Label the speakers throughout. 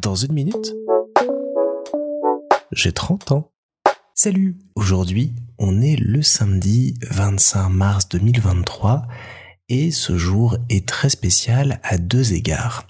Speaker 1: Dans une minute, j'ai 30 ans. Salut Aujourd'hui, on est le samedi 25 mars 2023 et ce jour est très spécial à deux égards.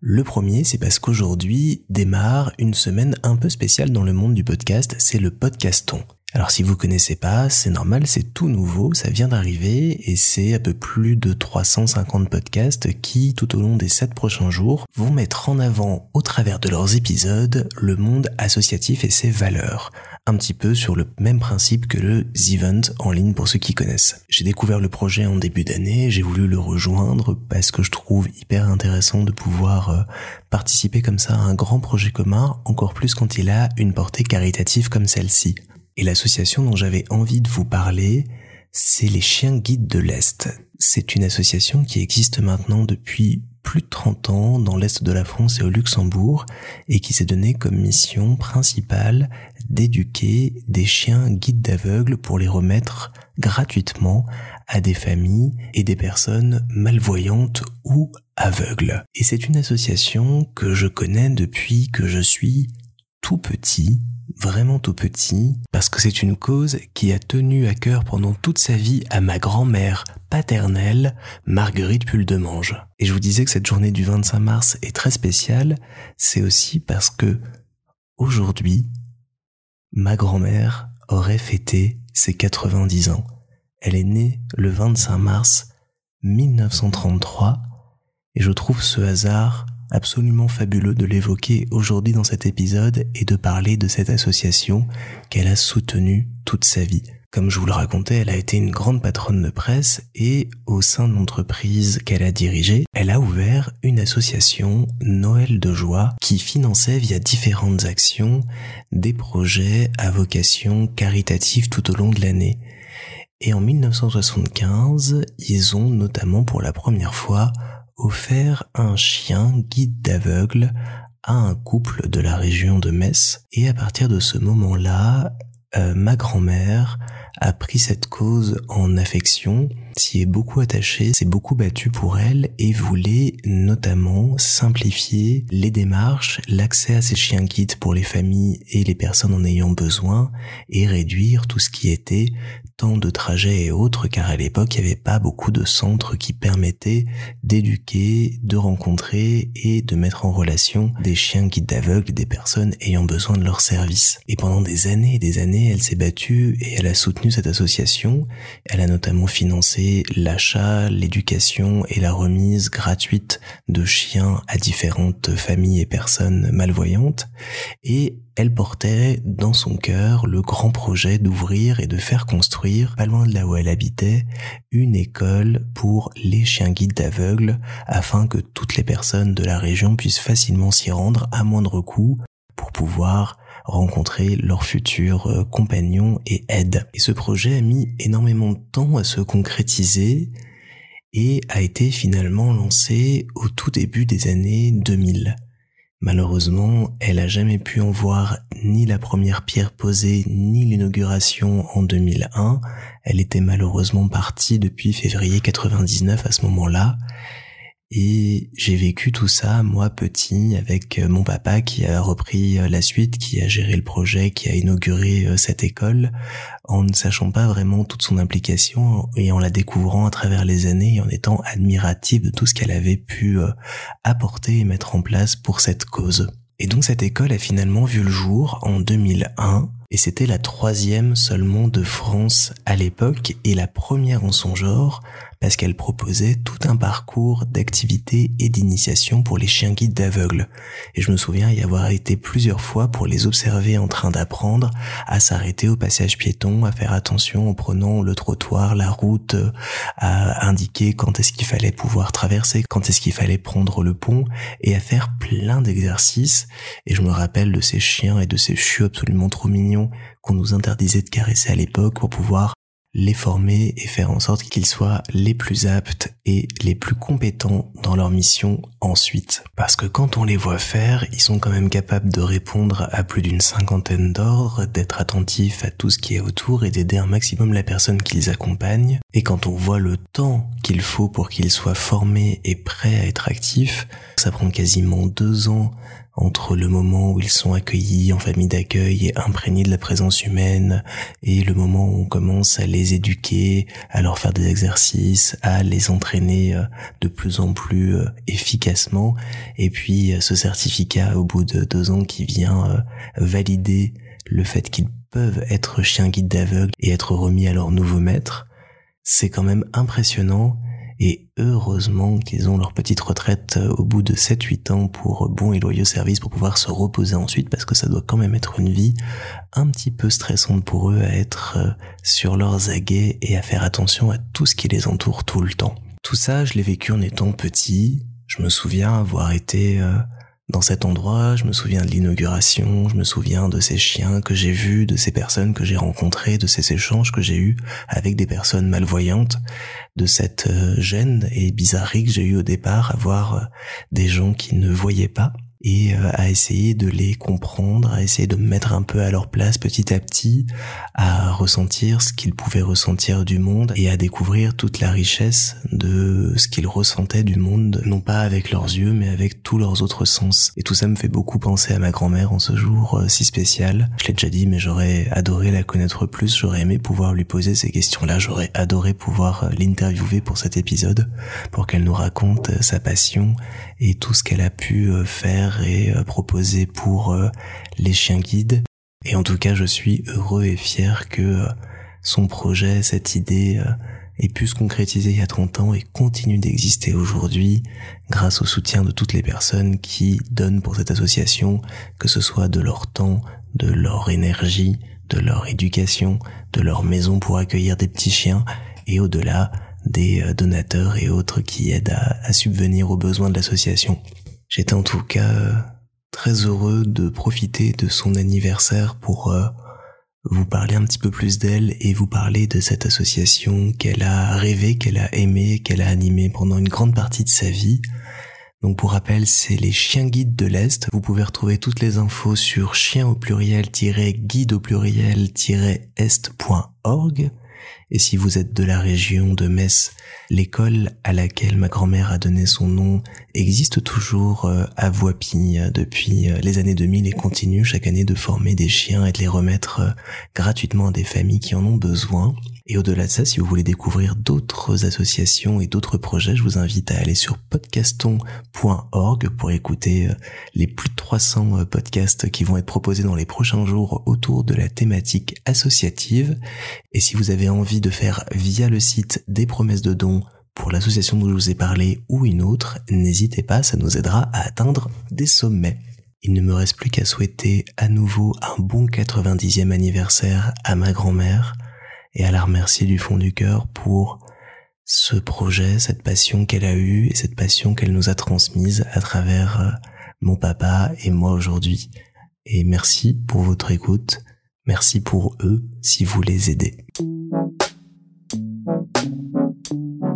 Speaker 1: Le premier, c'est parce qu'aujourd'hui démarre une semaine un peu spéciale dans le monde du podcast, c'est le podcaston. Alors si vous connaissez pas, c'est normal, c'est tout nouveau, ça vient d'arriver et c'est un peu plus de 350 podcasts qui, tout au long des 7 prochains jours, vont mettre en avant, au travers de leurs épisodes, le monde associatif et ses valeurs. Un petit peu sur le même principe que le Event en ligne pour ceux qui connaissent. J'ai découvert le projet en début d'année, j'ai voulu le rejoindre parce que je trouve hyper intéressant de pouvoir euh, participer comme ça à un grand projet commun, encore plus quand il a une portée caritative comme celle-ci. Et l'association dont j'avais envie de vous parler, c'est les Chiens Guides de l'Est. C'est une association qui existe maintenant depuis plus de 30 ans dans l'Est de la France et au Luxembourg et qui s'est donné comme mission principale d'éduquer des chiens guides d'aveugles pour les remettre gratuitement à des familles et des personnes malvoyantes ou aveugles. Et c'est une association que je connais depuis que je suis tout petit vraiment tout petit, parce que c'est une cause qui a tenu à cœur pendant toute sa vie à ma grand-mère paternelle, Marguerite Puldemange. Et je vous disais que cette journée du 25 mars est très spéciale, c'est aussi parce que aujourd'hui, ma grand-mère aurait fêté ses 90 ans. Elle est née le 25 mars 1933, et je trouve ce hasard absolument fabuleux de l'évoquer aujourd'hui dans cet épisode et de parler de cette association qu'elle a soutenue toute sa vie. Comme je vous le racontais, elle a été une grande patronne de presse et au sein de l'entreprise qu'elle a dirigée, elle a ouvert une association Noël de joie qui finançait via différentes actions des projets à vocation caritative tout au long de l'année. Et en 1975, ils ont notamment pour la première fois offert un chien guide d'aveugle à un couple de la région de Metz. Et à partir de ce moment-là, euh, ma grand-mère a pris cette cause en affection, s'y est beaucoup attachée, s'est beaucoup battue pour elle et voulait notamment simplifier les démarches, l'accès à ces chiens guides pour les familles et les personnes en ayant besoin et réduire tout ce qui était de trajet et autres car à l'époque il n'y avait pas beaucoup de centres qui permettaient d'éduquer, de rencontrer et de mettre en relation des chiens guides d'aveugles, des personnes ayant besoin de leurs services. Et pendant des années et des années, elle s'est battue et elle a soutenu cette association. Elle a notamment financé l'achat, l'éducation et la remise gratuite de chiens à différentes familles et personnes malvoyantes. Et elle portait dans son cœur le grand projet d'ouvrir et de faire construire, pas loin de là où elle habitait, une école pour les chiens guides d'aveugles afin que toutes les personnes de la région puissent facilement s'y rendre à moindre coût pour pouvoir rencontrer leurs futurs euh, compagnons et aides. Et ce projet a mis énormément de temps à se concrétiser et a été finalement lancé au tout début des années 2000. Malheureusement, elle a jamais pu en voir ni la première pierre posée ni l'inauguration en 2001. Elle était malheureusement partie depuis février 99 à ce moment-là et j'ai vécu tout ça, moi petit, avec euh, mon papa qui a repris euh, la suite, qui a géré le projet, qui a inauguré euh, cette école, en ne sachant pas vraiment toute son implication et en la découvrant à travers les années et en étant admiratif de tout ce qu'elle avait pu apporter et mettre en place pour cette cause. Et donc cette école a finalement vu le jour en 2001 et c'était la troisième seulement de France à l'époque et la première en son genre parce qu'elle proposait tout un parcours d'activités et d'initiation pour les chiens guides d'aveugles. Et je me souviens y avoir été plusieurs fois pour les observer en train d'apprendre à s'arrêter au passage piéton, à faire attention en prenant le trottoir, la route, à indiquer quand est-ce qu'il fallait pouvoir traverser, quand est-ce qu'il fallait prendre le pont, et à faire plein d'exercices. Et je me rappelle de ces chiens et de ces chiots absolument trop mignons qu'on nous interdisait de caresser à l'époque pour pouvoir les former et faire en sorte qu'ils soient les plus aptes et les plus compétents dans leur mission ensuite. Parce que quand on les voit faire, ils sont quand même capables de répondre à plus d'une cinquantaine d'ordres, d'être attentifs à tout ce qui est autour et d'aider un maximum la personne qu'ils accompagnent. Et quand on voit le temps qu'il faut pour qu'ils soient formés et prêts à être actifs, ça prend quasiment deux ans entre le moment où ils sont accueillis en famille d'accueil et imprégnés de la présence humaine et le moment où on commence à les éduquer, à leur faire des exercices, à les entraîner euh, de plus en plus euh, efficacement. Et puis euh, ce certificat au bout de deux ans qui vient valider le fait qu'ils peuvent être chiens guides d'aveugle et être remis à leur nouveau maître, c'est quand même impressionnant et heureusement qu'ils ont leur petite retraite euh, au bout de 7-8 ans pour bon et loyaux service pour pouvoir se reposer ensuite parce que ça doit quand même être une vie un petit peu stressante pour eux à être euh, sur leurs aguets et à faire attention à tout ce qui les entoure tout le temps. Tout ça, je l'ai vécu en étant petit. Je me souviens avoir été euh, dans cet endroit, je me souviens de l'inauguration, je me souviens de ces chiens que j'ai vus, de ces personnes que j'ai rencontrées, de ces échanges que j'ai eus avec des personnes malvoyantes, de cette euh, gêne et bizarrerie que j'ai eu au départ à voir euh, des gens qui ne voyaient pas et euh, à essayer de les comprendre, à essayer de me mettre un peu à leur place petit à petit, à ressentir ce qu'ils pouvaient ressentir du monde et à découvrir toute la richesse de ce qu'ils ressentaient du monde, non pas avec leurs yeux, mais avec tous leurs autres sens. Et tout ça me fait beaucoup penser à ma grand-mère en ce jour euh, si spécial. Je l'ai déjà dit, mais j'aurais adoré la connaître plus, j'aurais aimé pouvoir lui poser ces questions-là, j'aurais adoré pouvoir euh, l'interviewer pour cet épisode, pour qu'elle nous raconte sa passion et tout ce qu'elle a pu faire et euh, pour euh, les chiens guides. Et en tout cas, je suis heureux et fier que euh, son projet, cette idée, ait pu se concrétiser il y a 30 ans et continue d'exister aujourd'hui grâce au soutien de toutes les personnes qui donnent pour cette association, que ce soit de leur temps, de leur énergie, de leur éducation, de leur maison pour accueillir des petits chiens et au-delà des donateurs et autres qui aident à subvenir aux besoins de l'association. J'étais en tout cas très heureux de profiter de son anniversaire pour euh, vous parler un petit peu plus d'elle et vous parler de cette association qu'elle a rêvé, qu'elle a aimé, qu'elle a animé pendant une grande partie de sa vie. Donc pour rappel, c'est les chiens guides de l'Est. Vous pouvez retrouver toutes les infos sur chien au pluriel-guide au pluriel-est.org. Et si vous êtes de la région de Metz, l'école à laquelle ma grand-mère a donné son nom existe toujours euh, à Voipy euh, depuis euh, les années 2000 et continue chaque année de former des chiens et de les remettre gratuitement à des familles qui en ont besoin. Et au-delà de ça, si vous voulez découvrir d'autres associations et d'autres projets, je vous invite à aller sur podcaston.org pour écouter les plus de 300 podcasts qui vont être proposés dans les prochains jours autour de la thématique associative. Et si vous avez envie de faire via le site des promesses de dons pour l'association dont je vous ai parlé ou une autre, n'hésitez pas, ça nous aidera à atteindre des sommets. Il ne me reste plus qu'à souhaiter à nouveau un bon 90e anniversaire à ma grand-mère et à la remercier du fond du cœur pour ce projet, cette passion qu'elle a eue et cette passion qu'elle nous a transmise à travers euh, mon papa et moi aujourd'hui. Et merci pour votre écoute. Merci pour eux si vous les aidez. Thank you.